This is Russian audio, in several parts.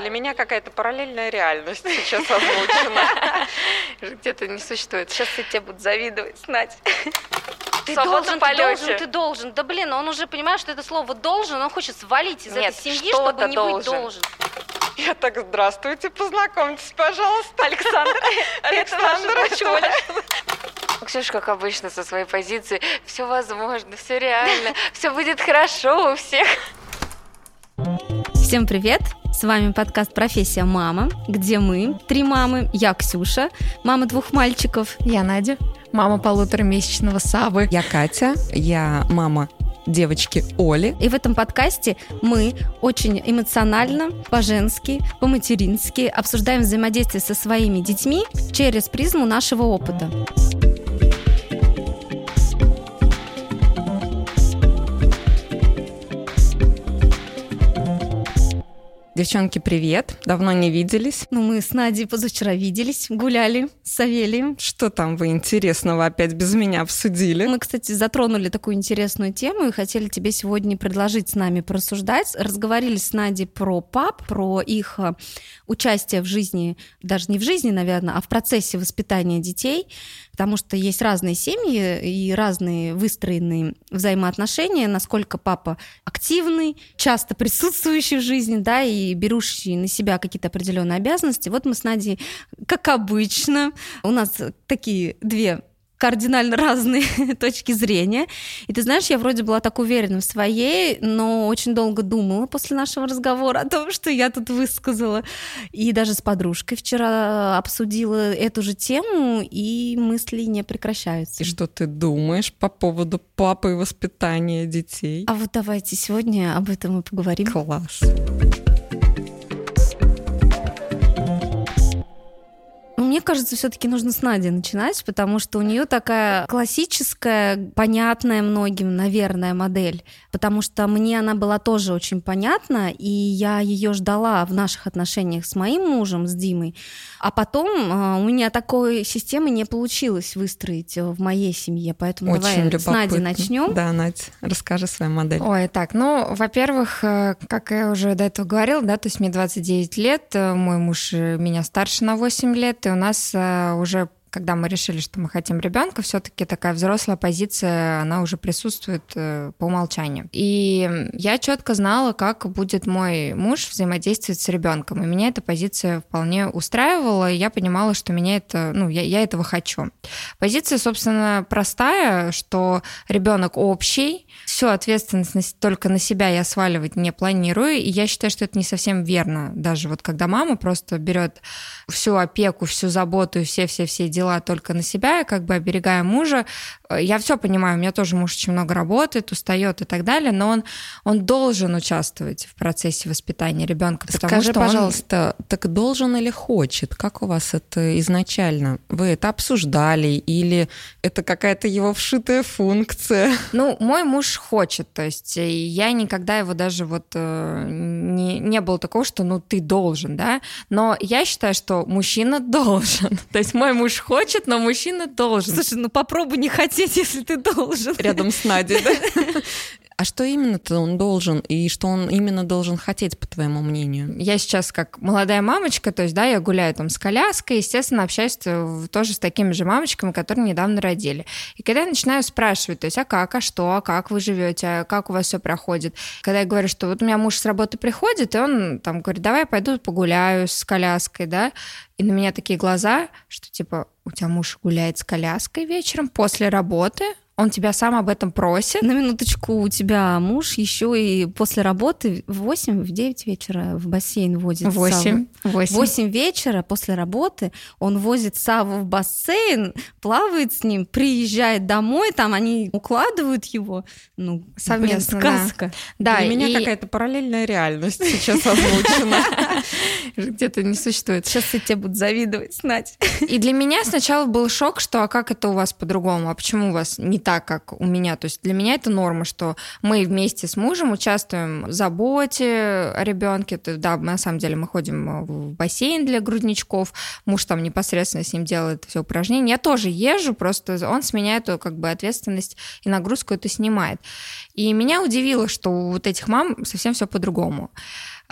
Для меня какая-то параллельная реальность сейчас озвучена. Где-то не существует. Сейчас все тебе будут завидовать, Надь. Ты должен, ты должен, ты должен. Да блин, он уже понимает, что это слово должен, он хочет свалить из Нет, этой семьи, чтобы не должен. быть должен. Я так, здравствуйте, познакомьтесь, пожалуйста. Александр, Александр, это. Ксюша, как обычно, со своей позиции. Все возможно, все реально, все будет хорошо у всех. Всем привет! С вами подкаст «Профессия мама», где мы, три мамы, я Ксюша, мама двух мальчиков, Я Надя, мама полуторамесячного Савы. Я Катя, я мама девочки Оли. И в этом подкасте мы очень эмоционально, по-женски, по-матерински обсуждаем взаимодействие со своими детьми через призму нашего опыта. Девчонки, привет! Давно не виделись. Ну, мы с Надей позавчера виделись, гуляли с Савелием. Что там вы интересного опять без меня обсудили? Мы, кстати, затронули такую интересную тему и хотели тебе сегодня предложить с нами порассуждать. Разговорили с Надей про пап, про их э, участие в жизни, даже не в жизни, наверное, а в процессе воспитания детей, потому что есть разные семьи и разные выстроенные взаимоотношения, насколько папа активный, часто присутствующий в жизни, да, и берущий на себя какие-то определенные обязанности. Вот мы с Надей, как обычно, у нас такие две кардинально разные точки зрения. И ты знаешь, я вроде была так уверена в своей, но очень долго думала после нашего разговора о том, что я тут высказала. И даже с подружкой вчера обсудила эту же тему, и мысли не прекращаются. И что ты думаешь по поводу папы и воспитания детей? А вот давайте сегодня об этом и поговорим. Класс. Ну, Мне кажется, все-таки нужно с Надей начинать, потому что у нее такая классическая, понятная многим, наверное, модель. Потому что мне она была тоже очень понятна, и я ее ждала в наших отношениях с моим мужем, с Димой. А потом э, у меня такой системы не получилось выстроить э, в моей семье. Поэтому Очень давай любопытно. с Надей начнем. Да, Надь, расскажи свою модель. Ой, так, ну, во-первых, э, как я уже до этого говорила, да, то есть мне 29 лет, мой муж меня старше на 8 лет, и у нас э, уже когда мы решили, что мы хотим ребенка, все-таки такая взрослая позиция, она уже присутствует э, по умолчанию. И я четко знала, как будет мой муж взаимодействовать с ребенком. И меня эта позиция вполне устраивала, и я понимала, что меня это, ну, я, я этого хочу. Позиция, собственно, простая, что ребенок общий, всю ответственность только на себя я сваливать не планирую, и я считаю, что это не совсем верно. Даже вот когда мама просто берет всю опеку, всю заботу все-все-все дела только на себя, и как бы оберегая мужа, э, я все понимаю, у меня тоже муж очень много работает, устает и так далее, но он, он должен участвовать в процессе воспитания ребенка, Скажи, что он- пожалуйста, так должен или хочет? Как у вас это изначально? Вы это обсуждали или это какая-то его вшитая функция? Ну, мой муж хочет, то есть э, я никогда его даже вот э, не, не было такого, что ну ты должен, да, но я считаю, что мужчина должен, то есть мой муж хочет, но мужчина должен. Слушай, ну попробуй не хотеть, если ты должен. Рядом с Надей, да? А что именно-то он должен и что он именно должен хотеть, по твоему мнению? Я сейчас как молодая мамочка, то есть, да, я гуляю там с коляской, естественно, общаюсь тоже с такими же мамочками, которые недавно родили. И когда я начинаю спрашивать, то есть, а как, а что, а как вы живете, а как у вас все проходит, когда я говорю, что вот у меня муж с работы приходит, и он там говорит, давай я пойду погуляю с коляской, да, и на меня такие глаза, что типа, у тебя муж гуляет с коляской вечером после работы, он тебя сам об этом просит, На минуточку, у тебя муж еще и после работы в 8, в 9 вечера в бассейн водит Савву. Восемь. В Восемь. 8 вечера после работы он возит Саву в бассейн, плавает с ним, приезжает домой, там они укладывают его. Ну, Совместно, блин, да. сказка. Да, Для меня и- какая-то параллельная реальность сейчас озвучена. где-то не существует. Сейчас все тебе будут завидовать, Надь. И для меня сначала был шок, что а как это у вас по-другому, а почему у вас не так, как у меня. То есть для меня это норма, что мы вместе с мужем участвуем в заботе о ребенке. Да, мы, на самом деле мы ходим в бассейн для грудничков, муж там непосредственно с ним делает все упражнения. Я тоже езжу, просто он с меня эту как бы ответственность и нагрузку это снимает. И меня удивило, что у вот этих мам совсем все по-другому.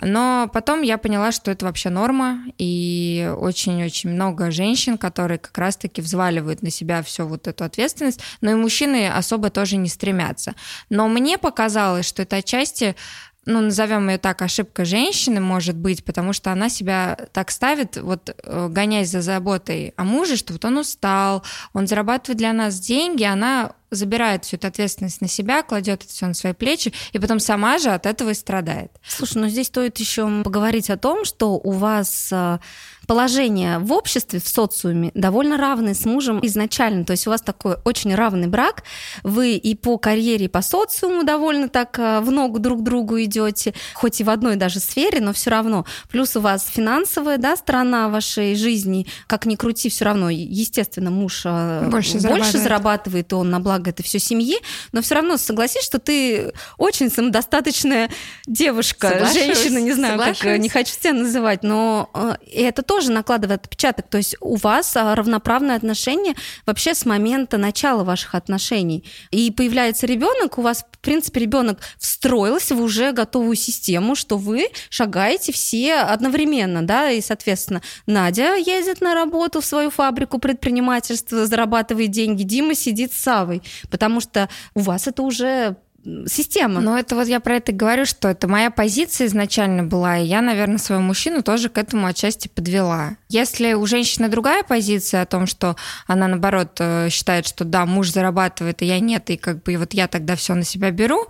Но потом я поняла, что это вообще норма, и очень-очень много женщин, которые как раз-таки взваливают на себя всю вот эту ответственность, но и мужчины особо тоже не стремятся. Но мне показалось, что это отчасти ну, назовем ее так, ошибка женщины может быть, потому что она себя так ставит, вот э, гоняясь за заботой о муже, что вот он устал, он зарабатывает для нас деньги, она забирает всю эту ответственность на себя, кладет это все на свои плечи, и потом сама же от этого и страдает. Слушай, ну здесь стоит еще поговорить о том, что у вас э, положение в обществе, в социуме довольно равное с мужем изначально. То есть у вас такой очень равный брак. Вы и по карьере, и по социуму довольно так э, в ногу друг другу идете, хоть и в одной даже сфере, но все равно. Плюс у вас финансовая да, сторона вашей жизни, как ни крути, все равно, естественно, муж э, больше, больше зарабатывает. зарабатывает, он на благо это все семьи, но все равно согласись, что ты очень самодостаточная девушка, женщина, не знаю, как не хочу тебя называть, но э, это тоже тоже накладывает отпечаток. То есть у вас а, равноправное отношение вообще с момента начала ваших отношений. И появляется ребенок, у вас, в принципе, ребенок встроился в уже готовую систему, что вы шагаете все одновременно, да, и, соответственно, Надя ездит на работу в свою фабрику предпринимательства, зарабатывает деньги, Дима сидит с Савой, потому что у вас это уже система. Ну, это вот я про это говорю, что это моя позиция изначально была, и я, наверное, своего мужчину тоже к этому отчасти подвела. Если у женщины другая позиция о том, что она, наоборот, э, считает, что да, муж зарабатывает, а я нет, и как бы вот я тогда все на себя беру,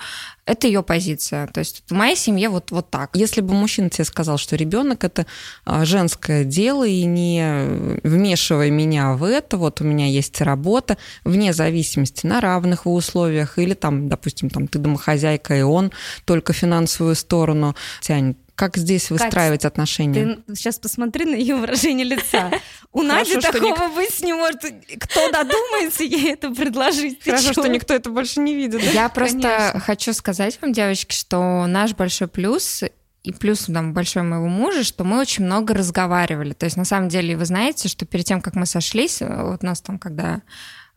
это ее позиция. То есть в моей семье вот, вот так. Если бы мужчина тебе сказал, что ребенок это а, женское дело, и не вмешивай меня в это, вот у меня есть работа, вне зависимости на равных условиях, или там, допустим, там ты домохозяйка, и он только финансовую сторону тянет, как здесь выстраивать Кать, отношения? Ты сейчас посмотри на ее выражение лица. У Нади такого быть не может. Кто додумается ей это предложить? Хорошо, что никто это больше не видит. Я просто хочу сказать вам, девочки, что наш большой плюс и плюс там большой моего мужа, что мы очень много разговаривали. То есть на самом деле вы знаете, что перед тем, как мы сошлись, вот нас там, когда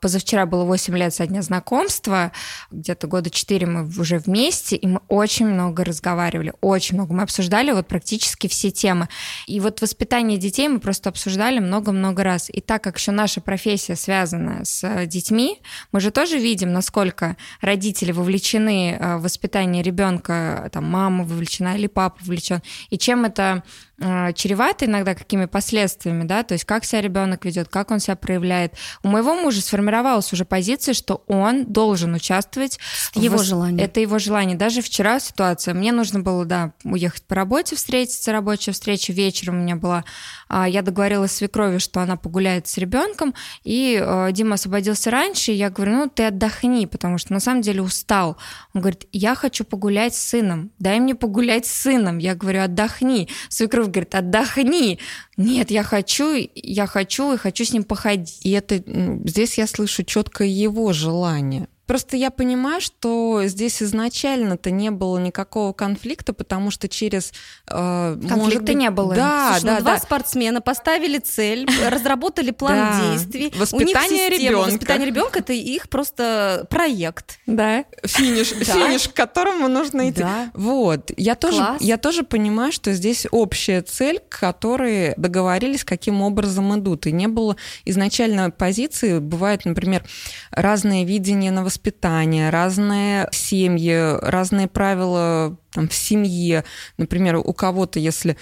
Позавчера было 8 лет со дня знакомства, где-то года 4 мы уже вместе, и мы очень много разговаривали, очень много. Мы обсуждали вот практически все темы. И вот воспитание детей мы просто обсуждали много-много раз. И так как еще наша профессия связана с э, детьми, мы же тоже видим, насколько родители вовлечены э, в воспитание ребенка, там мама вовлечена или папа вовлечен, и чем это э, чревато иногда какими последствиями, да, то есть как себя ребенок ведет, как он себя проявляет. У моего мужа сформировалась уже позиция, что он должен участвовать. Его в... желание. Это его желание. Даже вчера ситуация. Мне нужно было, да, уехать по работе, встретиться, рабочая встреча вечером у меня была. А, я договорилась с свекровью, что она погуляет с ребенком, и э, Дима освободился раньше, и я говорю, ну, ты отдохни, потому что на самом деле устал. Он говорит, я хочу погулять с сыном, дай мне погулять с сыном. Я говорю, отдохни. Свекровь говорит, отдохни. Нет, я хочу, я хочу и хочу с ним походить. И это здесь я слышу четко его желание. Просто я понимаю, что здесь изначально-то не было никакого конфликта, потому что через... Э, Конфликта быть, не было. Да, Слушай, да, ну, да. Два спортсмена поставили цель, разработали план действий. Воспитание ребенка. Воспитание ребенка это их просто проект. Да. Финиш, финиш, к которому нужно идти. Вот. Я тоже, я тоже понимаю, что здесь общая цель, к которой договорились, каким образом идут. И не было изначально позиции. Бывает, например, разные видения на воспитание воспитание, разные семьи, разные правила там, в семье. Например, у кого-то, если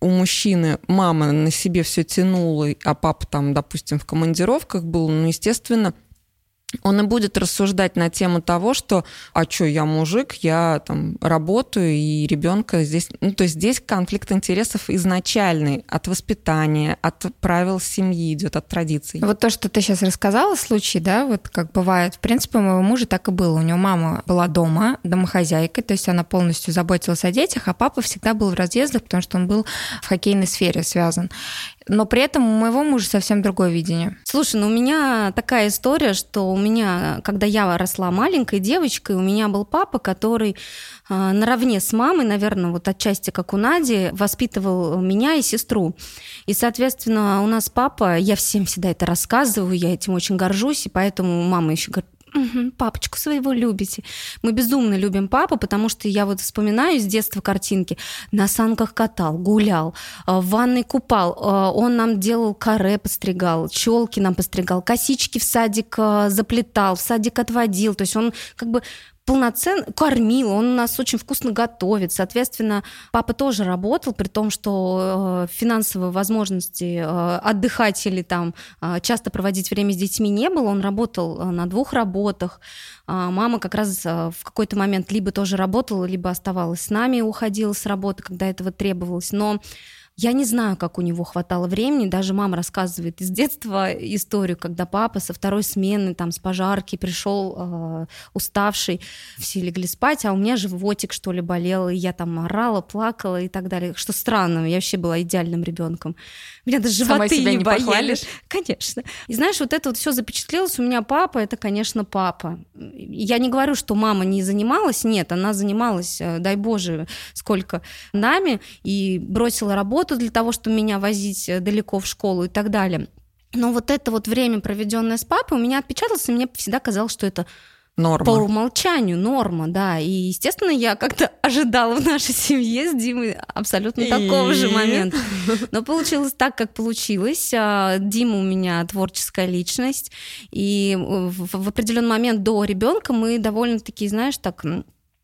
у мужчины мама на себе все тянула, а папа там, допустим, в командировках был, ну, естественно, он и будет рассуждать на тему того, что а что, я мужик, я там работаю, и ребенка здесь... Ну, то есть здесь конфликт интересов изначальный от воспитания, от правил семьи идет, от традиций. Вот то, что ты сейчас рассказала, случай, да, вот как бывает, в принципе, у моего мужа так и было. У него мама была дома, домохозяйкой, то есть она полностью заботилась о детях, а папа всегда был в разъездах, потому что он был в хоккейной сфере связан. Но при этом у моего мужа совсем другое видение. Слушай, ну у меня такая история, что у меня, когда я росла маленькой девочкой, у меня был папа, который э, наравне с мамой, наверное, вот отчасти как у Нади, воспитывал меня и сестру. И, соответственно, у нас папа, я всем всегда это рассказываю, я этим очень горжусь, и поэтому мама еще говорит, папочку своего любите. Мы безумно любим папу, потому что я вот вспоминаю с детства картинки. На санках катал, гулял, э, в ванной купал. Э, он нам делал каре, постригал, челки нам постригал, косички в садик э, заплетал, в садик отводил. То есть он как бы полноценно кормил, он у нас очень вкусно готовит. Соответственно, папа тоже работал, при том, что э, финансовой возможности э, отдыхать или там э, часто проводить время с детьми не было. Он работал на двух работах. Э, мама как раз в какой-то момент либо тоже работала, либо оставалась с нами, уходила с работы, когда этого требовалось. Но я не знаю, как у него хватало времени. Даже мама рассказывает из детства историю, когда папа со второй смены там с пожарки пришел э, уставший, все легли спать, а у меня животик что ли болел, и я там орала, плакала и так далее. Что странно, я вообще была идеальным ребенком. Меня даже животы не, не боялись. Похвалишь? Конечно. И знаешь, вот это вот все запечатлелось. У меня папа, это, конечно, папа. Я не говорю, что мама не занималась, нет, она занималась, э, дай боже, сколько нами, и бросила работу работу для того, чтобы меня возить э, далеко в школу и так далее. Но вот это вот время, проведенное с папой, у меня отпечаталось, и мне всегда казалось, что это Норма. По умолчанию норма, да. И, естественно, я как-то ожидала в нашей семье с Димой абсолютно такого же момента. Но получилось так, как получилось. А, Дима у меня творческая личность. И в определенный момент до ребенка мы довольно-таки, знаешь, так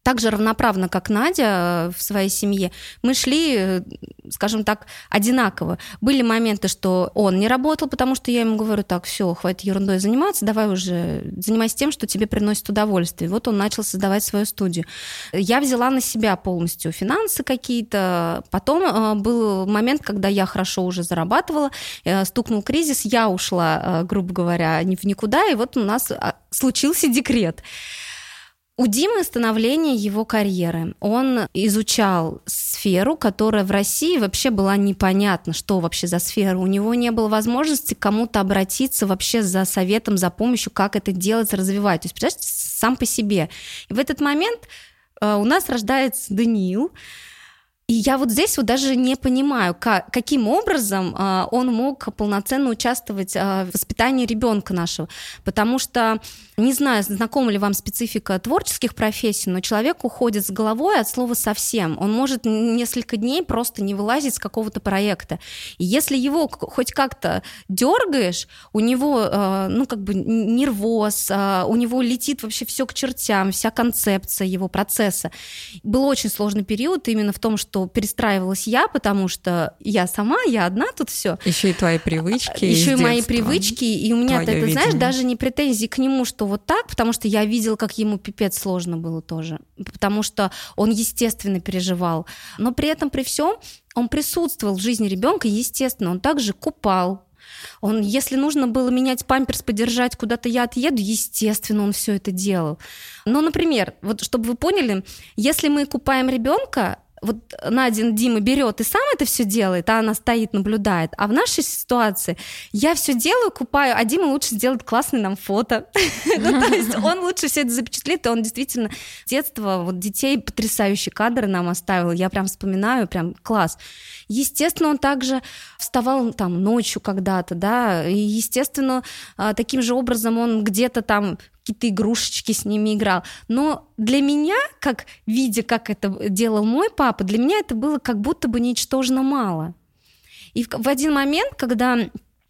так же равноправно, как Надя э, в своей семье, мы шли, э, скажем так, одинаково. Были моменты, что он не работал, потому что я ему говорю, так, все, хватит ерундой заниматься, давай уже занимайся тем, что тебе приносит удовольствие. Вот он начал создавать свою студию. Я взяла на себя полностью финансы какие-то. Потом э, был момент, когда я хорошо уже зарабатывала, стукнул кризис, я ушла, грубо говоря, в никуда, и вот у нас а, случился декрет. У Димы становление его карьеры. Он изучал сферу, которая в России вообще была непонятна, что вообще за сфера. У него не было возможности к кому-то обратиться вообще за советом, за помощью, как это делать, развивать. То есть, представляете, сам по себе. И в этот момент э, у нас рождается Даниил, и я вот здесь вот даже не понимаю, как, каким образом э, он мог полноценно участвовать э, в воспитании ребенка нашего. Потому что, не знаю, знакома ли вам специфика творческих профессий, но человек уходит с головой от слова совсем. Он может несколько дней просто не вылазить с какого-то проекта. И если его хоть как-то дергаешь, у него, э, ну, как бы нервоз, э, у него летит вообще все к чертям, вся концепция его процесса. Был очень сложный период именно в том, что что перестраивалась я, потому что я сама, я одна тут все. Еще и твои привычки. Еще и мои привычки. И у меня, ты, ты знаешь, даже не претензии к нему, что вот так, потому что я видела, как ему пипец сложно было тоже. Потому что он, естественно, переживал. Но при этом, при всем, он присутствовал в жизни ребенка, естественно, он также купал, он, если нужно было менять памперс, подержать, куда-то я отъеду, естественно, он все это делал. Но, например, вот чтобы вы поняли, если мы купаем ребенка, вот Надин Дима берет и сам это все делает, а она стоит, наблюдает. А в нашей ситуации я все делаю, купаю, а Дима лучше сделает классный нам фото. ну, то есть он лучше все это запечатлит, и он действительно детство, вот детей потрясающие кадры нам оставил. Я прям вспоминаю, прям класс. Естественно, он также вставал там ночью когда-то, да, и, естественно, а, таким же образом он где-то там какие-то игрушечки с ними играл. Но для меня, как видя, как это делал мой папа, для меня это было как будто бы ничтожно мало. И в, в один момент, когда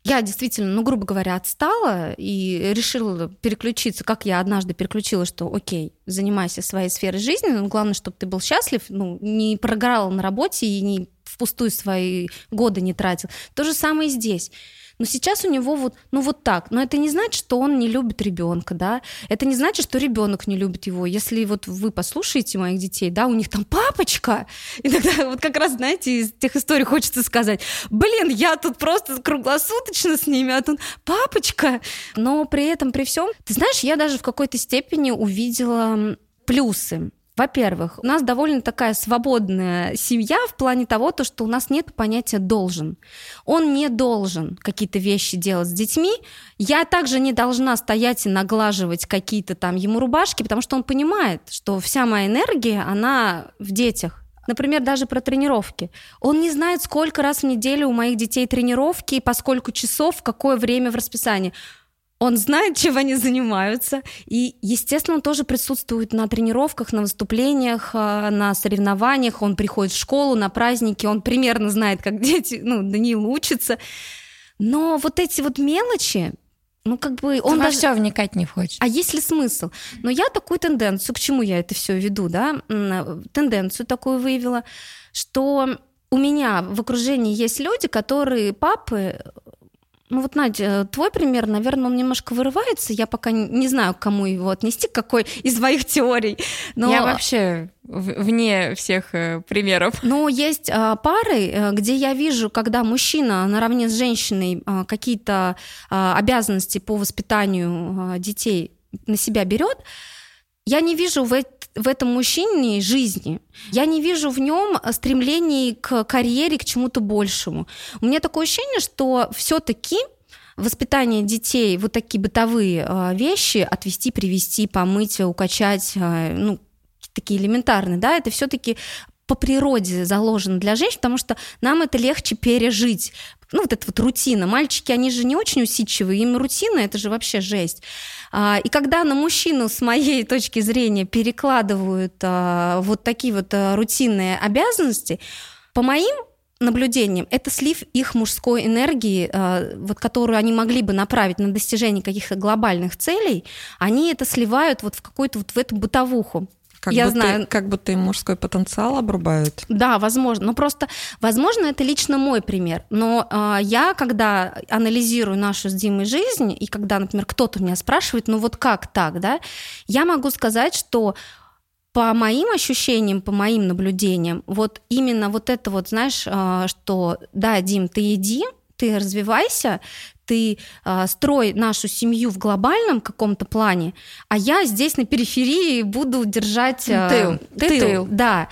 я действительно, ну, грубо говоря, отстала и решила переключиться, как я однажды переключила, что окей, занимайся своей сферой жизни, но главное, чтобы ты был счастлив, ну, не прогорал на работе и не впустую свои годы не тратил. То же самое и здесь. Но сейчас у него вот, ну вот так. Но это не значит, что он не любит ребенка, да. Это не значит, что ребенок не любит его. Если вот вы послушаете моих детей, да, у них там папочка. И тогда вот как раз, знаете, из тех историй хочется сказать, блин, я тут просто круглосуточно с ними, а тут папочка. Но при этом, при всем, ты знаешь, я даже в какой-то степени увидела плюсы. Во-первых, у нас довольно такая свободная семья в плане того, то, что у нас нет понятия «должен». Он не должен какие-то вещи делать с детьми. Я также не должна стоять и наглаживать какие-то там ему рубашки, потому что он понимает, что вся моя энергия, она в детях. Например, даже про тренировки. Он не знает, сколько раз в неделю у моих детей тренировки, и по сколько часов, в какое время в расписании. Он знает, чем они занимаются, и, естественно, он тоже присутствует на тренировках, на выступлениях, а, на соревнованиях, он приходит в школу, на праздники, он примерно знает, как дети, ну, Даниил учится, но вот эти вот мелочи, ну, как бы он Во даже... все вникать не хочет. А есть ли смысл? Но я такую тенденцию, к чему я это все веду, да, тенденцию такую выявила, что у меня в окружении есть люди, которые папы, ну вот, Надя, твой пример, наверное, он немножко вырывается. Я пока не знаю, к кому его отнести, к какой из твоих теорий. Но... Я вообще вне всех э, примеров. Но есть а, пары, э, где я вижу, когда мужчина наравне с женщиной а, какие-то а, обязанности по воспитанию детей на себя берет, я не вижу в, в этом мужчине жизни. Я не вижу в нем стремлений к карьере, к чему-то большему. У меня такое ощущение, что все-таки воспитание детей, вот такие бытовые э, вещи, отвести, привести, помыть, укачать, э, ну, такие элементарные, да, это все-таки по природе заложено для женщин, потому что нам это легче пережить. Ну, вот эта вот рутина. Мальчики, они же не очень усидчивые, им рутина, это же вообще жесть. А, и когда на мужчину, с моей точки зрения, перекладывают а, вот такие вот а, рутинные обязанности, по моим наблюдениям, это слив их мужской энергии, вот, которую они могли бы направить на достижение каких-то глобальных целей, они это сливают вот в какую-то вот в эту бытовуху. Как я будто, знаю. Как будто им мужской потенциал обрубают. Да, возможно. Но просто, возможно, это лично мой пример. Но э, я, когда анализирую нашу с Димой жизнь, и когда, например, кто-то меня спрашивает, ну вот как так, да, я могу сказать, что по моим ощущениям, по моим наблюдениям, вот именно вот это вот, знаешь, э, что да, Дим, ты иди, ты развивайся, ты э, строй нашу семью в глобальном каком-то плане, а я здесь на периферии буду держать э, тыл. Ты тыл. Да.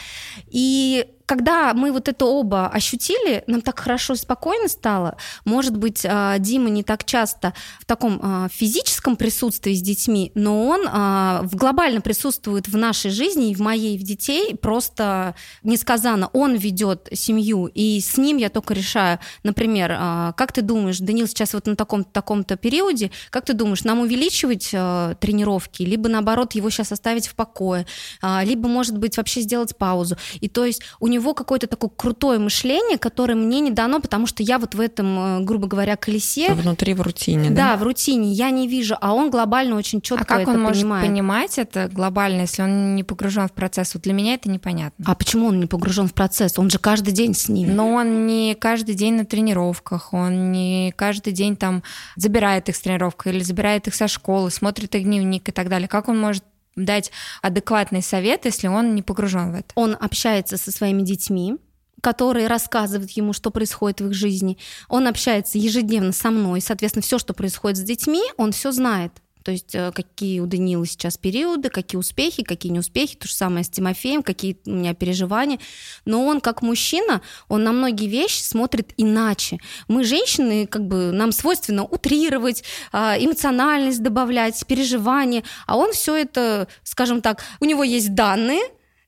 И когда мы вот это оба ощутили, нам так хорошо и спокойно стало. Может быть, а, Дима не так часто в таком а, физическом присутствии с детьми, но он а, глобально присутствует в нашей жизни и в моей, и в детей. Просто несказанно он ведет семью, и с ним я только решаю, например, как ты думаешь, Данил сейчас вот на таком-то таком-то периоде, как ты думаешь, нам увеличивать тренировки, либо наоборот его сейчас оставить в покое, либо, может быть, вообще сделать паузу. И то есть у него него какое-то такое крутое мышление, которое мне не дано, потому что я вот в этом, э, грубо говоря, колесе. Внутри в рутине, да? Да, в рутине. Я не вижу, а он глобально очень четко а как это он может понимает. понимать это глобально, если он не погружен в процесс? Вот для меня это непонятно. А почему он не погружен в процесс? Он же каждый день с ним. Но он не каждый день на тренировках, он не каждый день там забирает их с тренировки или забирает их со школы, смотрит их дневник и так далее. Как он может дать адекватный совет, если он не погружен в это? Он общается со своими детьми, которые рассказывают ему, что происходит в их жизни. Он общается ежедневно со мной, соответственно, все, что происходит с детьми, он все знает. То есть э, какие у Данила сейчас периоды, какие успехи, какие неуспехи, то же самое с Тимофеем, какие у меня переживания. Но он как мужчина, он на многие вещи смотрит иначе. Мы, женщины, как бы нам свойственно утрировать, а, эмоциональность добавлять, переживания, а он все это, скажем так, у него есть данные,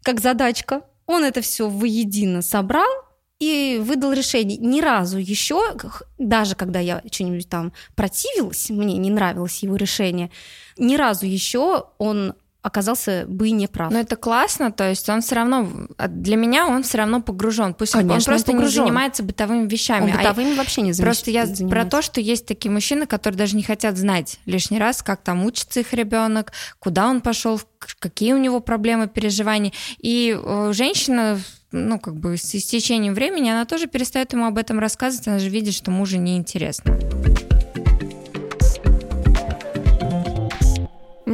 как задачка, он это все воедино собрал, и выдал решение. Ни разу еще, даже когда я что-нибудь там противилась, мне не нравилось его решение, ни разу еще он оказался бы не прав. Но это классно, то есть он все равно, для меня он все равно погружен. Пусть Конечно, он просто он не занимается бытовыми вещами. Он а бытовыми а вообще не занимается. Просто я занимается. про то, что есть такие мужчины, которые даже не хотят знать лишний раз, как там учится их ребенок, куда он пошел, какие у него проблемы, переживания. И э, женщина ну, как бы с истечением времени она тоже перестает ему об этом рассказывать, она же видит, что мужу неинтересно. У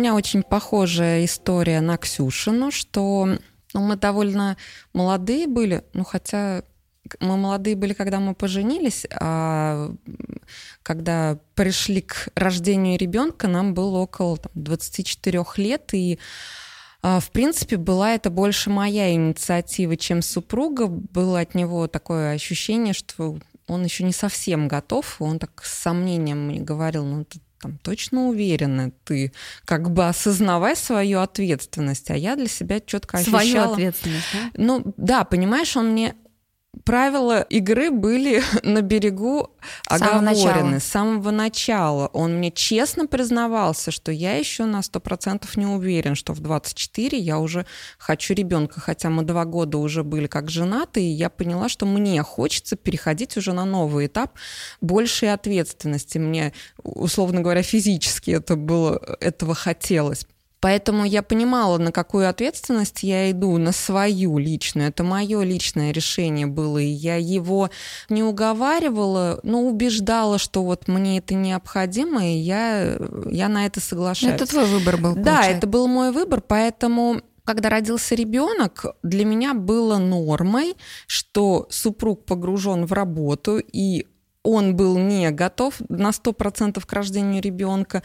меня очень похожая история на Ксюшину, что ну, мы довольно молодые были, ну хотя мы молодые были, когда мы поженились, а когда пришли к рождению ребенка, нам было около там, 24 лет, и а, в принципе, была это больше моя инициатива, чем супруга. Было от него такое ощущение, что он еще не совсем готов. Он так с сомнением мне говорил, ну ты там точно уверена, ты как бы осознавай свою ответственность, а я для себя четко ощущала... Свою ответственность, да? Ну да, понимаешь, он мне правила игры были на берегу оговорены с самого начала. Он мне честно признавался, что я еще на сто процентов не уверен, что в 24 я уже хочу ребенка, хотя мы два года уже были как женаты, и я поняла, что мне хочется переходить уже на новый этап большей ответственности. Мне, условно говоря, физически это было, этого хотелось. Поэтому я понимала, на какую ответственность я иду, на свою личную. Это мое личное решение было, и я его не уговаривала, но убеждала, что вот мне это необходимо, и я, я на это соглашаюсь. Это твой выбор был. Да, получается. это был мой выбор, поэтому когда родился ребенок, для меня было нормой, что супруг погружен в работу, и он был не готов на 100% к рождению ребенка,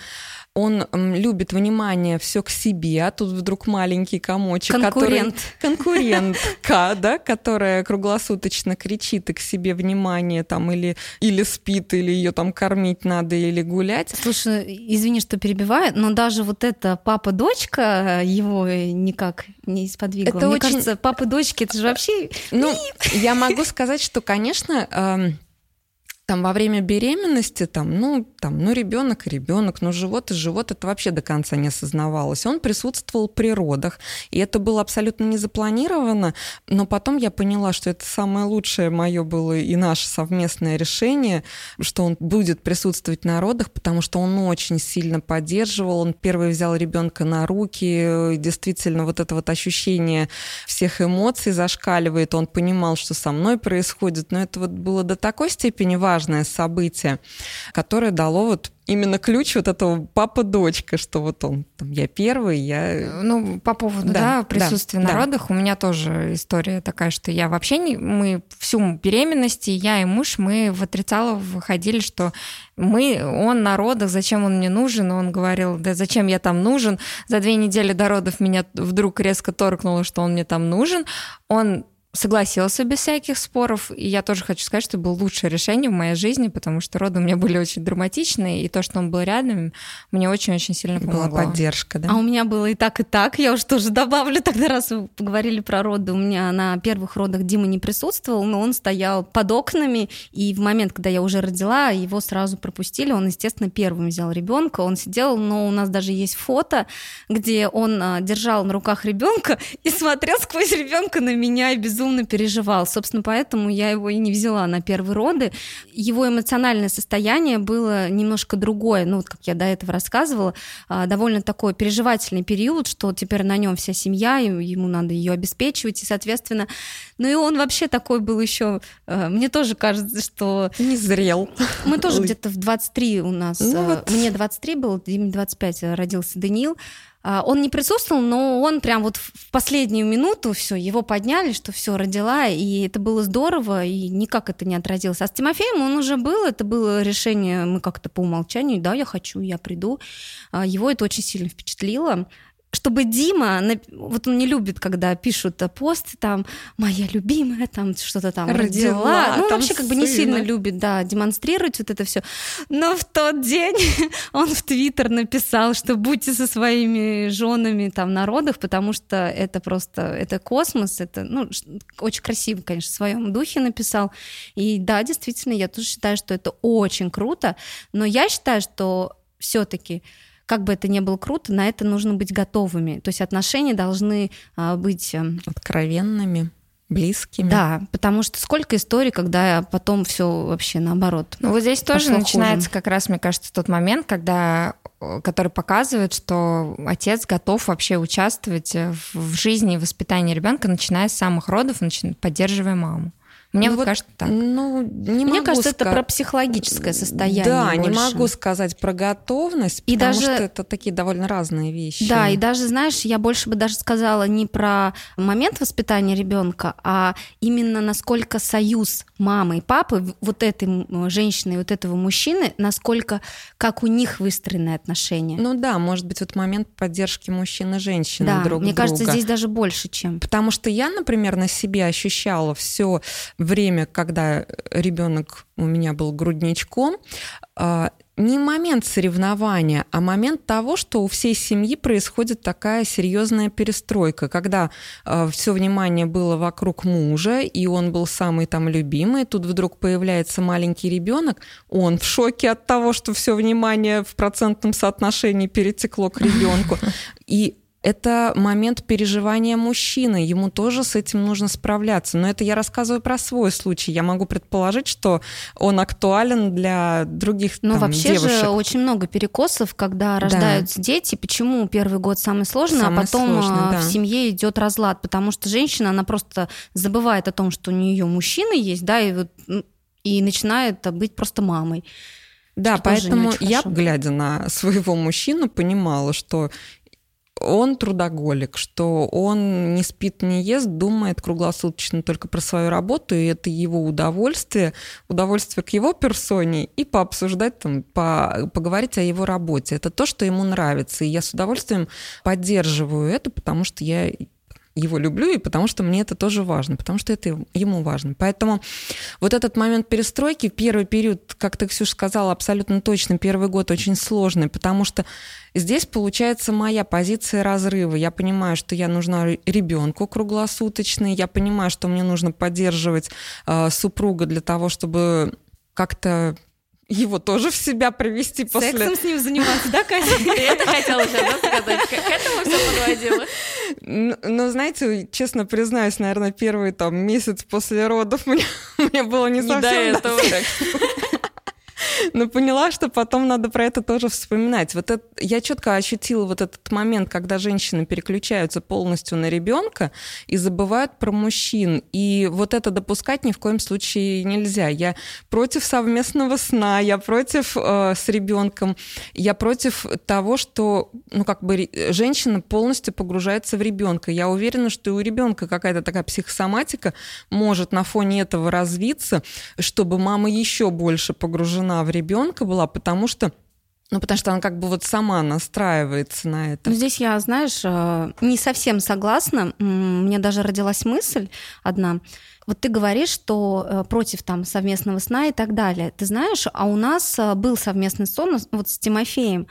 он любит внимание все к себе, а тут вдруг маленький комочек, конкурент, который, конкурентка, да, которая круглосуточно кричит и к себе внимание там или или спит, или ее там кормить надо, или гулять. Слушай, извини, что перебиваю, но даже вот эта папа-дочка его никак не сподвигла. Это Мне очень... кажется, папа-дочки это же вообще. Ну, я могу сказать, что, конечно. Там во время беременности, там, ну, там, ну, ребенок и ребенок, ну, живот и живот, это вообще до конца не осознавалось. Он присутствовал при родах, и это было абсолютно не запланировано, но потом я поняла, что это самое лучшее мое было и наше совместное решение, что он будет присутствовать на родах, потому что он очень сильно поддерживал, он первый взял ребенка на руки, действительно вот это вот ощущение всех эмоций зашкаливает, он понимал, что со мной происходит, но это вот было до такой степени важно, важное событие, которое дало вот именно ключ вот этого папа-дочка, что вот он, там, я первый, я... Ну, по поводу, да, да присутствия да, на да. родах, у меня тоже история такая, что я вообще не... Мы всю беременность, я и муж, мы в отрицало выходили, что мы, он на родах, зачем он мне нужен? Он говорил, да зачем я там нужен? За две недели до родов меня вдруг резко торкнуло, что он мне там нужен. Он согласился без всяких споров. И я тоже хочу сказать, что это было лучшее решение в моей жизни, потому что роды у меня были очень драматичные, и то, что он был рядом, мне очень-очень сильно помогло. Была поддержка, да? А у меня было и так, и так. Я уже тоже добавлю тогда, раз вы поговорили про роды. У меня на первых родах Дима не присутствовал, но он стоял под окнами, и в момент, когда я уже родила, его сразу пропустили. Он, естественно, первым взял ребенка. Он сидел, но у нас даже есть фото, где он а, держал на руках ребенка и смотрел сквозь ребенка на меня и без безумно переживал. Собственно, поэтому я его и не взяла на первые роды. Его эмоциональное состояние было немножко другое. Ну, вот как я до этого рассказывала, а, довольно такой переживательный период, что теперь на нем вся семья, ему надо ее обеспечивать, и, соответственно, ну и он вообще такой был еще, а, мне тоже кажется, что... Не зрел. Мы тоже где-то в 23 у нас, ну, а, вот. мне 23 было, Диме 25 родился Даниил, он не присутствовал, но он прям вот в последнюю минуту все, его подняли, что все родила, и это было здорово, и никак это не отразилось. А с Тимофеем он уже был, это было решение, мы как-то по умолчанию, да, я хочу, я приду. А, его это очень сильно впечатлило чтобы Дима, вот он не любит, когда пишут посты там «моя любимая», там что-то там родила, родила ну там вообще как бы не сильно любит, да, демонстрировать вот это все. Но в тот день он в Твиттер написал, что будьте со своими женами там на родах, потому что это просто, это космос, это, ну, очень красиво, конечно, в своем духе написал. И да, действительно, я тоже считаю, что это очень круто, но я считаю, что все-таки как бы это ни было круто, на это нужно быть готовыми. То есть отношения должны а, быть... Эм, Откровенными близкими. Да, потому что сколько историй, когда потом все вообще наоборот. Ну вот здесь тоже начинается хуже. как раз, мне кажется, тот момент, когда который показывает, что отец готов вообще участвовать в жизни и воспитании ребенка, начиная с самых родов, поддерживая маму. Мне ну, вот кажется так. Ну, не Мне кажется, ска... это про психологическое состояние. Да, больше. не могу сказать про готовность, и потому даже... что это такие довольно разные вещи. Да, и даже, знаешь, я больше бы даже сказала не про момент воспитания ребенка, а именно насколько союз мамы и папы, вот этой женщины и вот этого мужчины, насколько, как у них выстроены отношения. Ну да, может быть, вот момент поддержки мужчины и женщины да, друг мне друга. кажется, здесь даже больше, чем. Потому что я, например, на себе ощущала все время, когда ребенок у меня был грудничком, а, не момент соревнования, а момент того, что у всей семьи происходит такая серьезная перестройка, когда э, все внимание было вокруг мужа, и он был самый там любимый, тут вдруг появляется маленький ребенок, он в шоке от того, что все внимание в процентном соотношении перетекло к ребенку, и это момент переживания мужчины, ему тоже с этим нужно справляться. Но это я рассказываю про свой случай. Я могу предположить, что он актуален для других Но там, вообще девушек. же очень много перекосов, когда рождаются да. дети. Почему первый год самый сложный, а самый а потом сложный, да. в семье идет разлад? Потому что женщина, она просто забывает о том, что у нее мужчина есть, да, и вот и начинает быть просто мамой. Да, поэтому я, глядя на своего мужчину, понимала, что он трудоголик, что он не спит, не ест, думает круглосуточно только про свою работу, и это его удовольствие, удовольствие к его персоне, и пообсуждать, там, по, поговорить о его работе. Это то, что ему нравится, и я с удовольствием поддерживаю это, потому что я его люблю, и потому что мне это тоже важно, потому что это ему важно. Поэтому вот этот момент перестройки, первый период, как ты, Ксюша, сказала, абсолютно точно, первый год очень сложный, потому что здесь получается моя позиция разрыва. Я понимаю, что я нужна ребенку круглосуточный, я понимаю, что мне нужно поддерживать э, супруга для того, чтобы как-то его тоже в себя привести после... Сексом с ним заниматься, да, Катя? Ты это хотела сейчас сказать? К этому все подводило? Ну, ну, знаете, честно признаюсь, наверное, первый там месяц после родов мне, было не, не совсем до этого. Но поняла, что потом надо про это тоже вспоминать. Вот это, я четко ощутила вот этот момент, когда женщины переключаются полностью на ребенка и забывают про мужчин. И вот это допускать ни в коем случае нельзя. Я против совместного сна, я против э, с ребенком, я против того, что ну как бы женщина полностью погружается в ребенка. Я уверена, что и у ребенка какая-то такая психосоматика может на фоне этого развиться, чтобы мама еще больше погружена в ребенка была, потому что ну, потому что она как бы вот сама настраивается на это. Ну, здесь я, знаешь, э, не совсем согласна. Мне даже родилась мысль одна. Вот ты говоришь, что э, против там совместного сна и так далее. Ты знаешь, а у нас э, был совместный сон вот с Тимофеем.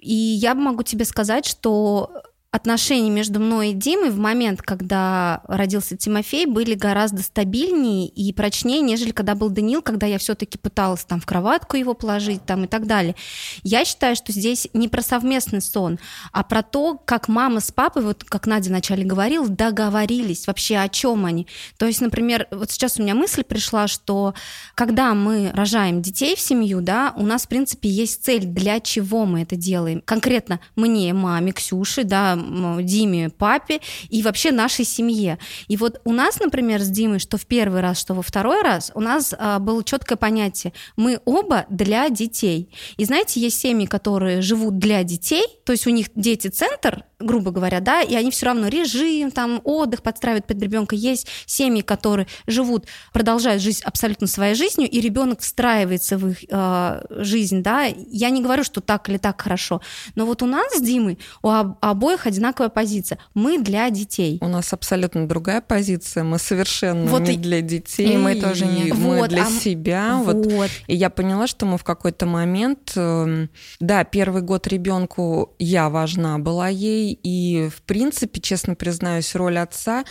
И я могу тебе сказать, что отношения между мной и Димой в момент, когда родился Тимофей, были гораздо стабильнее и прочнее, нежели когда был Данил, когда я все-таки пыталась там в кроватку его положить там и так далее. Я считаю, что здесь не про совместный сон, а про то, как мама с папой, вот как Надя вначале говорила, договорились вообще о чем они. То есть, например, вот сейчас у меня мысль пришла, что когда мы рожаем детей в семью, да, у нас, в принципе, есть цель, для чего мы это делаем. Конкретно мне, маме, Ксюше, да, Диме, папе и вообще нашей семье. И вот у нас, например, с Димой, что в первый раз, что во второй раз, у нас а, было четкое понятие. Мы оба для детей. И знаете, есть семьи, которые живут для детей, то есть у них дети-центр, грубо говоря, да, и они все равно режим, там, отдых подстраивают под ребенка. Есть семьи, которые живут, продолжают жить абсолютно своей жизнью, и ребенок встраивается в их э, жизнь, да. Я не говорю, что так или так хорошо, но вот у нас с Димой у обоих одинаковая позиция. Мы для детей. У нас абсолютно другая позиция. Мы совершенно вот не и... для детей. И мы тоже не. Мы вот, для а... себя. Вот. вот. И я поняла, что мы в какой-то момент, эм, да, первый год ребенку я важна была ей, и в принципе, честно признаюсь, роль отца,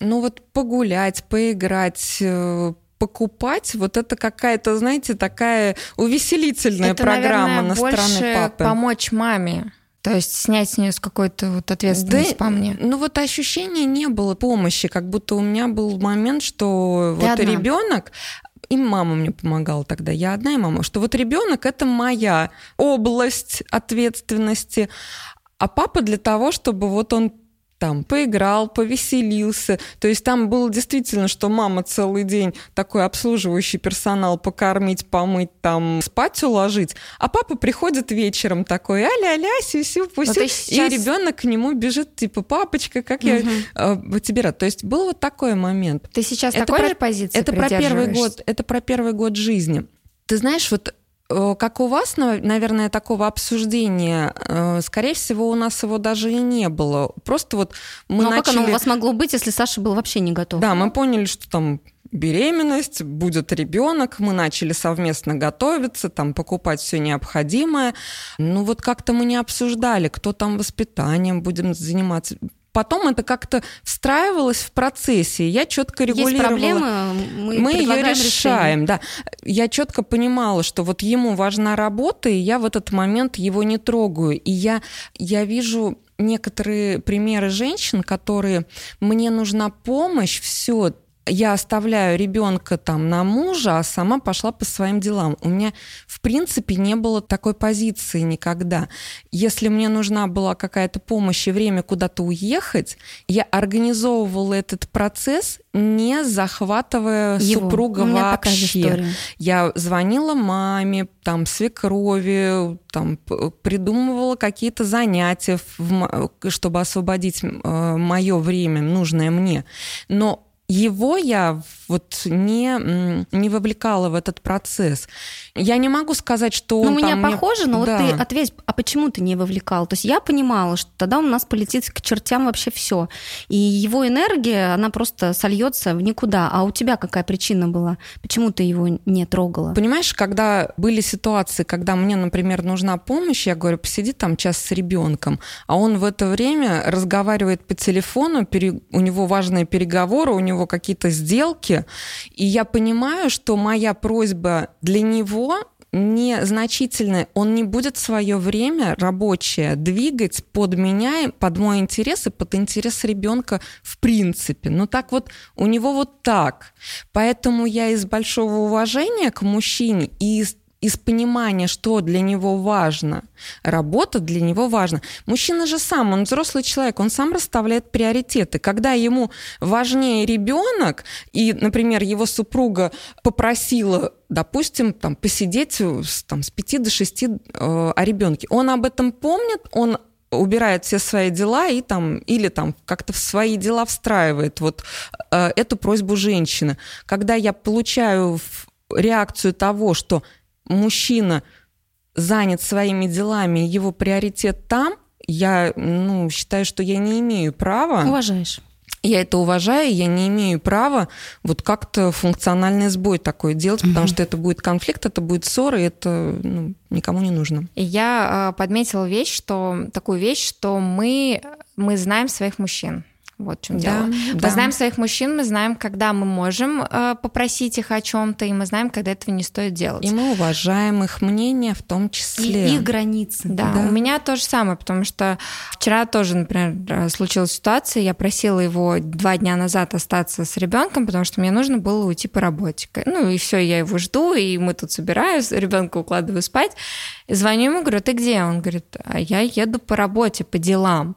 ну вот погулять, поиграть, э, покупать, вот это какая-то, знаете, такая увеселительная это, программа наверное, на стороны папы. помочь маме. То есть снять с нее с какой-то вот ответственности да, по мне. Ну вот ощущения не было помощи, как будто у меня был момент, что Ты вот ребенок, и мама мне помогала тогда, я одна и мама, что вот ребенок это моя область ответственности, а папа для того, чтобы вот он там поиграл, повеселился. То есть там было действительно, что мама целый день такой обслуживающий персонал покормить, помыть, там спать уложить, а папа приходит вечером такой, аля-аля, сю-сю, пусть. Сейчас... И ребенок к нему бежит, типа, папочка, как я э, тебе рад. То есть был вот такой момент. Ты сейчас это такой про, же позиции Это про первый год, это про первый год жизни. Ты знаешь, вот как у вас, наверное, такого обсуждения, э, скорее всего, у нас его даже и не было. Просто вот мы ну, начали... как оно у вас могло быть, если Саша был вообще не готов? Да, мы поняли, что там беременность, будет ребенок, мы начали совместно готовиться, там покупать все необходимое. Ну вот как-то мы не обсуждали, кто там воспитанием будем заниматься потом это как-то встраивалось в процессе. Я четко регулировала. Есть проблемы, мы, мы ее решаем, решение. да. Я четко понимала, что вот ему важна работа, и я в этот момент его не трогаю. И я, я вижу некоторые примеры женщин, которые мне нужна помощь, все, я оставляю ребенка там на мужа, а сама пошла по своим делам. У меня, в принципе, не было такой позиции никогда. Если мне нужна была какая-то помощь и время куда-то уехать, я организовывала этот процесс, не захватывая Его. супруга вообще. Я звонила маме, там, свекрови, там, придумывала какие-то занятия, чтобы освободить э, мое время, нужное мне. Но его я вот не, не вовлекала в этот процесс. Я не могу сказать, что он Ну, меня похоже, но да. вот ты ответь, а почему ты не вовлекал? То есть я понимала, что тогда у нас полетит к чертям вообще все. И его энергия, она просто сольется в никуда. А у тебя какая причина была? Почему ты его не трогала? Понимаешь, когда были ситуации, когда мне, например, нужна помощь, я говорю, посиди там час с ребенком, а он в это время разговаривает по телефону, у него важные переговоры, у него какие-то сделки, и я понимаю, что моя просьба для него незначительное, он не будет свое время рабочее двигать под меня, под мой интерес и под интерес ребенка в принципе. Ну так вот, у него вот так. Поэтому я из большого уважения к мужчине и из из понимания, что для него важно, работа для него важна. Мужчина же сам, он взрослый человек, он сам расставляет приоритеты. Когда ему важнее ребенок, и, например, его супруга попросила, допустим, там, посидеть там, с 5 до 6 э, о ребенке, он об этом помнит, он убирает все свои дела и там или там как-то в свои дела встраивает вот э, эту просьбу женщины. Когда я получаю реакцию того, что мужчина занят своими делами, его приоритет там, я ну, считаю, что я не имею права... Уважаешь. Я это уважаю, я не имею права вот как-то функциональный сбой такой делать, потому что это будет конфликт, это будет ссора, и это ну, никому не нужно. Я э, подметила вещь, что такую вещь, что мы мы знаем своих мужчин. Вот в чем да, дело. Да. Мы знаем своих мужчин, мы знаем, когда мы можем э, попросить их о чем-то, и мы знаем, когда этого не стоит делать. И мы уважаем их мнение в том числе. И их границы. Да, да, у меня то же самое, потому что вчера тоже, например, э, случилась ситуация, я просила его два дня назад остаться с ребенком, потому что мне нужно было уйти по работе. Ну и все, я его жду, и мы тут собираюсь, ребенка укладываю спать. И звоню ему, говорю, ты где? Он говорит, а я еду по работе, по делам.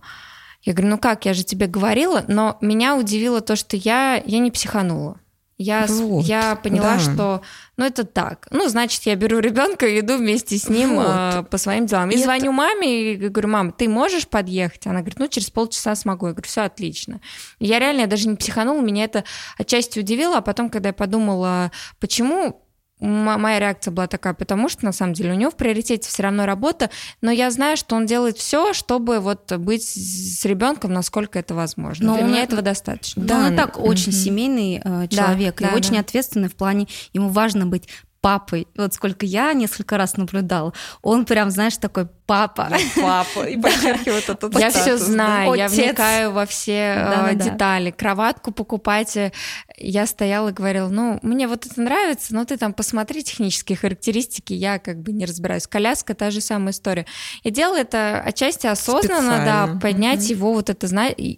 Я говорю, ну как, я же тебе говорила, но меня удивило то, что я, я не психанула. Я, вот, я поняла, да. что ну это так. Ну, значит, я беру ребенка и иду вместе с ним вот. э, по своим делам. И, и звоню это... маме и говорю, мам, ты можешь подъехать? Она говорит, ну, через полчаса смогу. Я говорю, все отлично. И я реально я даже не психанула, меня это отчасти удивило, а потом, когда я подумала, почему моя реакция была такая, потому что на самом деле у него в приоритете все равно работа, но я знаю, что он делает все, чтобы вот быть с ребенком, насколько это возможно. Но Для меня этого достаточно. Да, он и так очень семейный э, человек да, и да, очень да. ответственный в плане, ему важно быть папой. Вот сколько я несколько раз наблюдала, он прям, знаешь, такой папа. Папа. И подчеркивает этот Я все знаю, я вникаю во все э, детали. Кроватку покупать. Э, я стояла и говорила, ну, мне вот это нравится, но ты там посмотри технические характеристики, я как бы не разбираюсь. Коляска, та же самая история. Я делала это отчасти осознанно, да, поднять его вот это,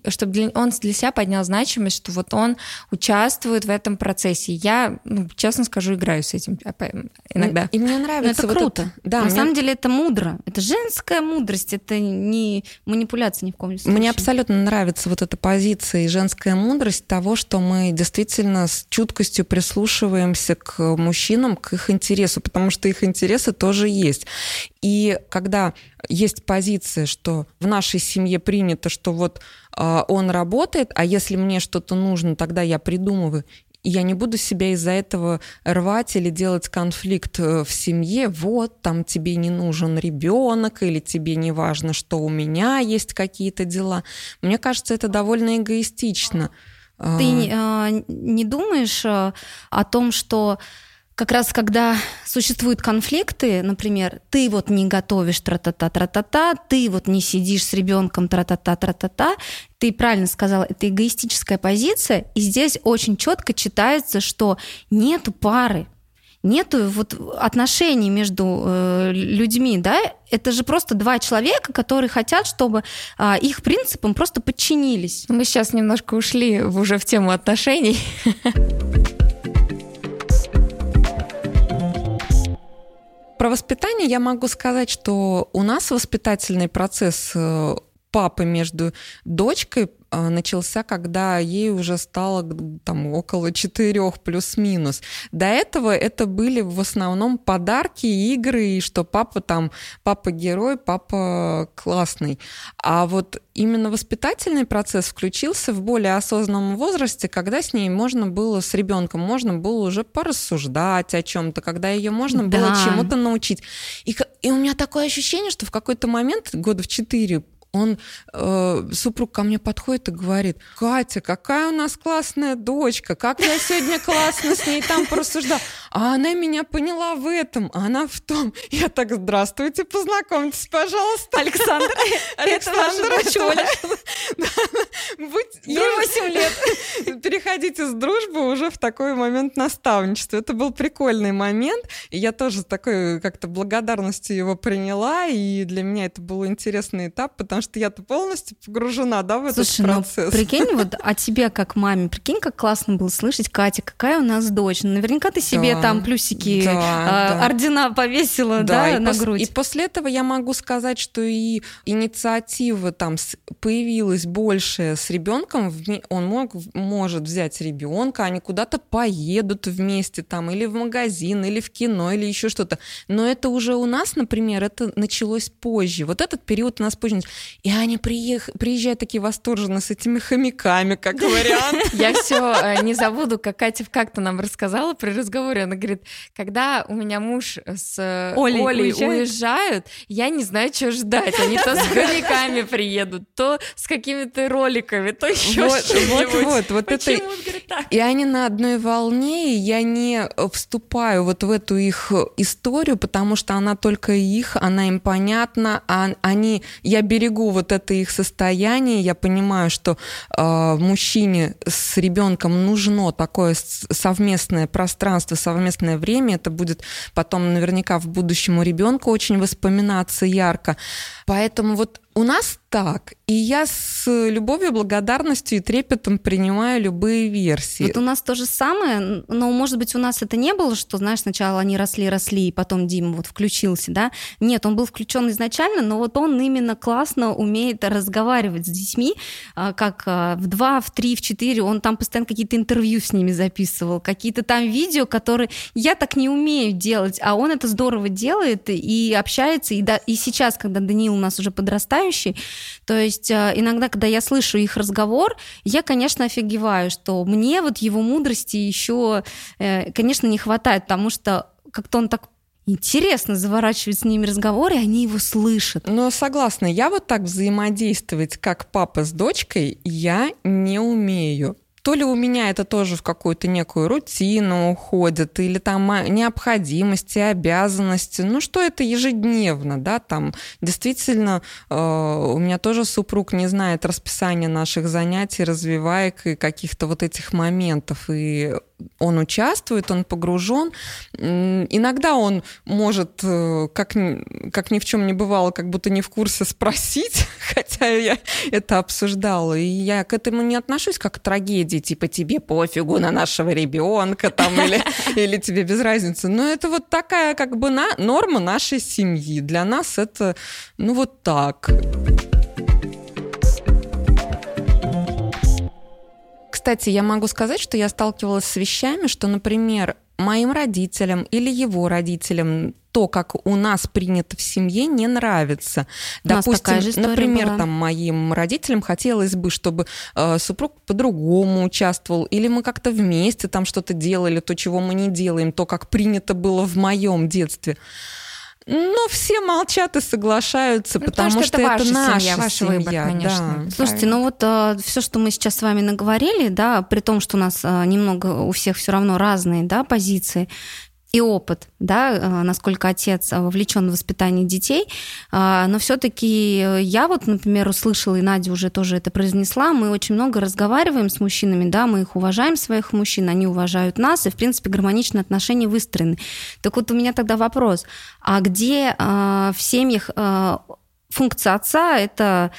чтобы он для себя поднял значимость, что вот он участвует в этом процессе. Я, ну, честно скажу, играю с этим иногда. И мне нравится это круто. Да, на самом деле это мудро. Это же женская мудрость, это не манипуляция ни в коем случае. Мне абсолютно нравится вот эта позиция и женская мудрость того, что мы действительно с чуткостью прислушиваемся к мужчинам, к их интересу, потому что их интересы тоже есть. И когда есть позиция, что в нашей семье принято, что вот э, он работает, а если мне что-то нужно, тогда я придумываю и я не буду себя из-за этого рвать или делать конфликт э, в семье. Вот, там тебе не нужен ребенок, или тебе не важно, что у меня есть какие-то дела. Мне кажется, это довольно эгоистично Ты э, не думаешь э, о том, что как раз когда существуют конфликты, например, ты вот не готовишь тра-та-та, тра-та-та, ты вот не сидишь с ребенком тра-та-та, тра-та-та, ты правильно сказала, это эгоистическая позиция, и здесь очень четко читается, что нету пары, нету вот отношений между э, людьми, да, это же просто два человека, которые хотят, чтобы э, их принципам просто подчинились. Мы сейчас немножко ушли уже в тему отношений. Про воспитание я могу сказать, что у нас воспитательный процесс э, папы между дочкой начался, когда ей уже стало там около четырех плюс-минус. До этого это были в основном подарки, игры, и что папа там, папа герой, папа классный. А вот именно воспитательный процесс включился в более осознанном возрасте, когда с ней можно было, с ребенком можно было уже порассуждать о чем-то, когда ее можно да. было чему-то научить. И, и у меня такое ощущение, что в какой-то момент, года в четыре, он, э, супруг ко мне подходит и говорит, Катя, какая у нас классная дочка, как я сегодня классно с ней там порассуждал. А она меня поняла в этом, а она в том. Я так, здравствуйте, познакомьтесь, пожалуйста. Александр, Александр. Ей 8 лет. Переходите с дружбы уже в такой момент наставничества. Это был прикольный момент, и я тоже с такой как-то благодарностью его приняла, и для меня это был интересный этап, потому что я-то полностью погружена, да, в Слушай, этот ну, процесс. Ну, прикинь, вот о тебе как маме, прикинь, как классно было слышать, Катя, какая у нас дочь. Ну, наверняка ты себе да, там плюсики, да, э, да. ордена повесила, да, да на пос- грудь. И после этого я могу сказать, что и инициатива там появилась больше с ребенком, он мог, может взять ребенка, они куда-то поедут вместе там, или в магазин, или в кино, или еще что-то. Но это уже у нас, например, это началось позже. Вот этот период у нас позже. И они приех... приезжают такие восторженно с этими хомяками, как вариант. Я все э, не забуду, как Катя как-то нам рассказала при разговоре. Она говорит, когда у меня муж с э, Олей, уезжают, я не знаю, что ждать. Они то с хомяками приедут, то с какими-то роликами, то еще вот, вот, вот, вот это. И они на одной волне, и я не вступаю вот в эту их историю, потому что она только их, она им понятна, а они, я берегу вот это их состояние, я понимаю, что э, мужчине с ребенком нужно такое совместное пространство, совместное время, это будет потом наверняка в будущем у ребенка очень воспоминаться ярко. Поэтому вот у нас так, и я с любовью, благодарностью и трепетом принимаю любые версии. Вот у нас то же самое, но, может быть, у нас это не было, что, знаешь, сначала они росли, росли, и потом Дима вот включился, да? Нет, он был включен изначально, но вот он именно классно умеет разговаривать с детьми, а, как а, в два, в три, в четыре, он там постоянно какие-то интервью с ними записывал, какие-то там видео, которые я так не умею делать, а он это здорово делает и общается, и, да, и сейчас, когда Даниил у нас уже подрастающий, то есть э, иногда, когда я слышу их разговор, я, конечно, офигеваю, что мне вот его мудрости еще, э, конечно, не хватает, потому что как-то он так интересно заворачивать с ними разговоры, и они его слышат. Но согласна, я вот так взаимодействовать, как папа с дочкой, я не умею то ли у меня это тоже в какую-то некую рутину уходит, или там необходимости, обязанности, ну что это ежедневно, да, там. Действительно э, у меня тоже супруг не знает расписания наших занятий, развиваек и каких-то вот этих моментов, и он участвует, он погружен. Иногда он может, э, как, как ни в чем не бывало, как будто не в курсе спросить, хотя я это обсуждала. И я к этому не отношусь как к трагедии, типа тебе пофигу на нашего ребенка там, или, или тебе без разницы. Но это вот такая как бы на, норма нашей семьи. Для нас это, ну вот так. Кстати, я могу сказать, что я сталкивалась с вещами, что, например, моим родителям или его родителям то, как у нас принято в семье, не нравится. У Допустим, например, была. там моим родителям хотелось бы, чтобы э, супруг по-другому участвовал, или мы как-то вместе там что-то делали, то, чего мы не делаем, то, как принято было в моем детстве. Но все молчат и соглашаются, ну, потому, потому что, что это, это наша семья, ваш семья, выбор, конечно. Да. Слушайте, ну вот э, все, что мы сейчас с вами наговорили, да, при том, что у нас э, немного у всех все равно разные, да, позиции, и опыт, да, э, насколько отец э, вовлечен в воспитание детей. А, но все-таки я вот, например, услышала, и Надя уже тоже это произнесла, мы очень много разговариваем с мужчинами, да, мы их уважаем, своих мужчин, они уважают нас, и, в принципе, гармоничные отношения выстроены. Так вот у меня тогда вопрос, а где э, в семьях функция отца это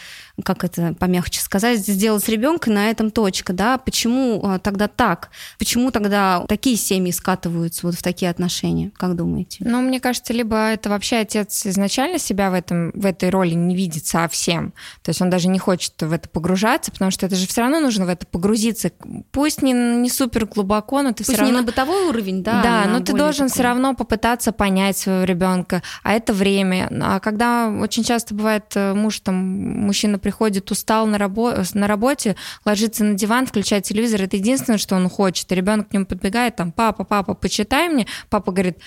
как это помягче сказать, сделать ребенка, на этом точка, да, почему а, тогда так? Почему тогда такие семьи скатываются вот в такие отношения, как думаете? Ну, мне кажется, либо это вообще отец изначально себя в, этом, в этой роли не видит совсем, то есть он даже не хочет в это погружаться, потому что это же все равно нужно в это погрузиться, пусть не, не супер глубоко, но ты пусть все равно... не на бытовой уровень, да, Да, но ты должен все равно попытаться понять своего ребенка, а это время. А когда очень часто бывает э, муж, там, мужчина приходит устал на, рабо- на работе, ложится на диван, включает телевизор, это единственное, что он хочет. Ребенок к нему подбегает, там, папа, папа, почитай мне. Папа говорит,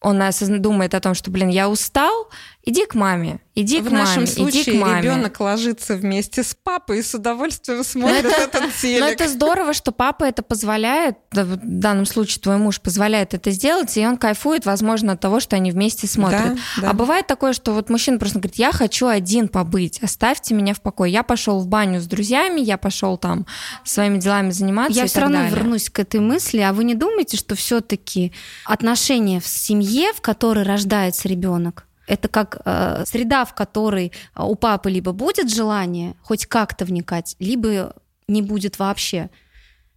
он думает о том, что, блин, я устал, иди к маме, иди в к маме, нашем случае иди к маме. ребенок ложится вместе с папой и с удовольствием смотрит этот телек. Но это здорово, что папа это позволяет, в данном случае твой муж позволяет это сделать, и он кайфует, возможно, от того, что они вместе смотрят. Да, да. А бывает такое, что вот мужчина просто говорит, я хочу один побыть, оставьте меня в покое. Я пошел в баню с друзьями, я пошел там своими делами заниматься. Я все равно далее. вернусь к этой мысли, а вы не думаете, что все-таки отношения в семье, в которой рождается ребенок, это как э, среда, в которой э, у папы либо будет желание хоть как-то вникать, либо не будет вообще.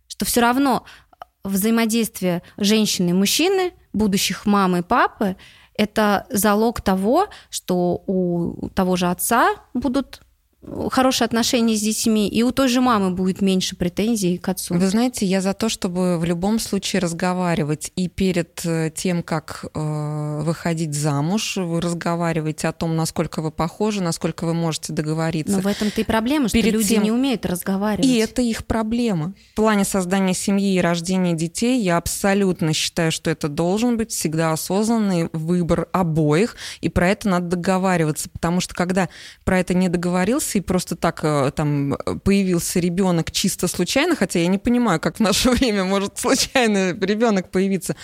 Что все равно взаимодействие женщины и мужчины, будущих мамы и папы, это залог того, что у того же отца будут хорошие отношения с детьми, и у той же мамы будет меньше претензий к отцу. Вы знаете, я за то, чтобы в любом случае разговаривать и перед э, тем, как э, выходить замуж, вы разговариваете о том, насколько вы похожи, насколько вы можете договориться. Но в этом-то и проблема, что перед люди тем... не умеют разговаривать. И это их проблема. В плане создания семьи и рождения детей я абсолютно считаю, что это должен быть всегда осознанный выбор обоих, и про это надо договариваться, потому что когда про это не договорился, и просто так э, там появился ребенок чисто случайно, хотя я не понимаю, как в наше время может случайно ребенок появиться.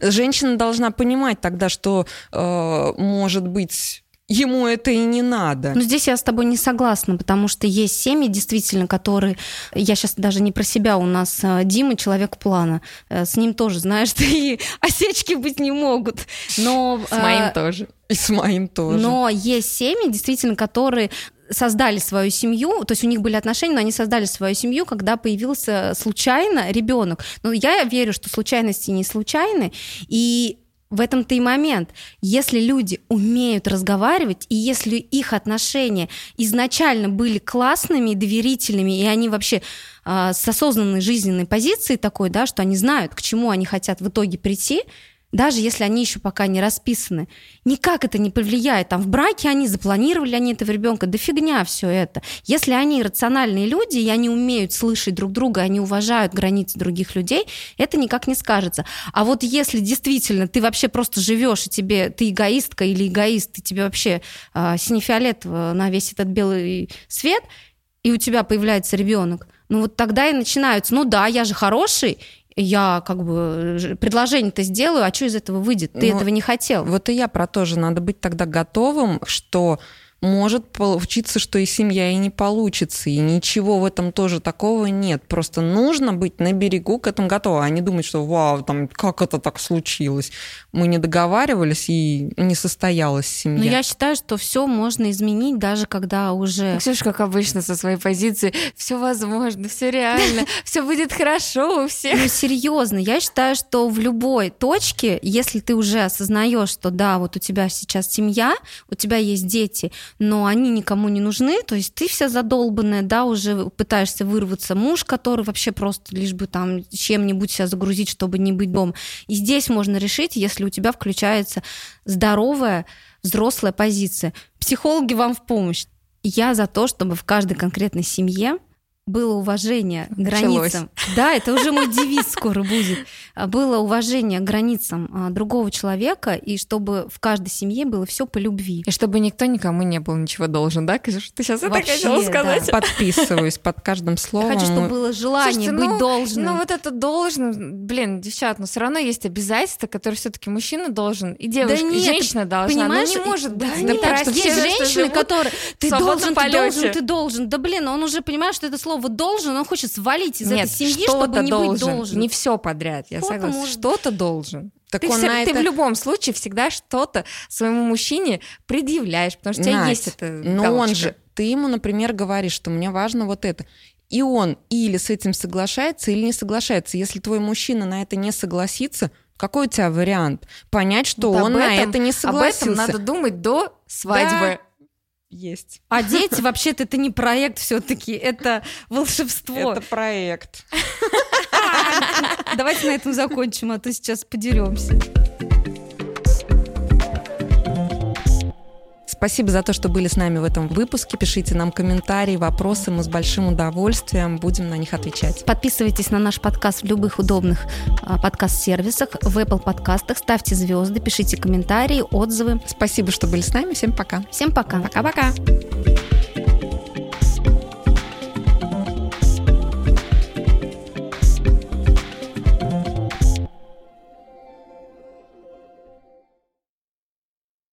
Женщина должна понимать тогда, что э, может быть ему это и не надо. Но здесь я с тобой не согласна, потому что есть семьи, действительно, которые... Я сейчас даже не про себя, у нас э, Дима человек плана. С ним тоже, знаешь, и осечки быть не могут. Но... С моим тоже. И с моим тоже. Но есть семьи, действительно, которые создали свою семью, то есть у них были отношения, но они создали свою семью, когда появился случайно ребенок. Но я верю, что случайности не случайны, и в этом-то и момент. Если люди умеют разговаривать, и если их отношения изначально были классными, доверительными, и они вообще э, с осознанной жизненной позицией такой, да, что они знают, к чему они хотят в итоге прийти, даже если они еще пока не расписаны, никак это не повлияет. Там в браке они запланировали они этого ребенка, да фигня все это. Если они рациональные люди, и они умеют слышать друг друга, они уважают границы других людей, это никак не скажется. А вот если действительно ты вообще просто живешь, и тебе ты эгоистка или эгоист, и тебе вообще э, сине-фиолетово на весь этот белый свет, и у тебя появляется ребенок, ну вот тогда и начинаются, ну да, я же хороший, я как бы предложение-то сделаю, а что из этого выйдет? Ты Но этого не хотел. Вот и я про то же. Надо быть тогда готовым, что может получиться, что и семья и не получится, и ничего в этом тоже такого нет. Просто нужно быть на берегу к этому готовым, а не думать, что вау, там, как это так случилось. Мы не договаривались, и не состоялась семья. Но я считаю, что все можно изменить, даже когда уже... Ксюша, как обычно, со своей позиции, все возможно, все реально, все будет хорошо у всех. Ну, серьезно, я считаю, что в любой точке, если ты уже осознаешь, что да, вот у тебя сейчас семья, у тебя есть дети, но они никому не нужны, то есть ты вся задолбанная, да, уже пытаешься вырваться, муж, который вообще просто лишь бы там чем-нибудь себя загрузить, чтобы не быть дом. И здесь можно решить, если у тебя включается здоровая взрослая позиция. Психологи вам в помощь. Я за то, чтобы в каждой конкретной семье было уважение к границам. Да, это уже мой девиз скоро будет. Было уважение к границам а, другого человека, и чтобы в каждой семье было все по любви. И чтобы никто никому не был ничего должен, да? Ты сейчас это хотела сказать? Да. Подписываюсь под каждым словом. Я хочу, чтобы было желание Слушайте, быть ну, должным. Ну вот это должен, блин, девчат, но все равно есть обязательства, которые все-таки мужчина должен, и девушка, да нет, и женщина должна. Понимаешь, ну, не может быть. Да, нет, так, что есть женщины, которые ты должен, ты должен, ты должен. Да блин, он уже понимает, что это слово слово должен, он хочет свалить из Нет, этой семьи, чтобы не должен. быть должен. Не все подряд, я согласна. Что-то должен. Так ты, он все, на ты это... в любом случае всегда что-то своему мужчине предъявляешь, потому что у тебя Надь, есть это. Но галочка. он же, ты ему, например, говоришь, что мне важно вот это. И он или с этим соглашается, или не соглашается. Если твой мужчина на это не согласится, какой у тебя вариант? Понять, что вот он этом, на это не согласился. Об этом надо думать до свадьбы. Да есть. А дети вообще-то это не проект все-таки, это волшебство. Это проект. Давайте на этом закончим, а то сейчас подеремся. Спасибо за то, что были с нами в этом выпуске. Пишите нам комментарии, вопросы. Мы с большим удовольствием будем на них отвечать. Подписывайтесь на наш подкаст в любых удобных а, подкаст-сервисах, в Apple подкастах. Ставьте звезды, пишите комментарии, отзывы. Спасибо, что были с нами. Всем пока. Всем пока. Пока-пока.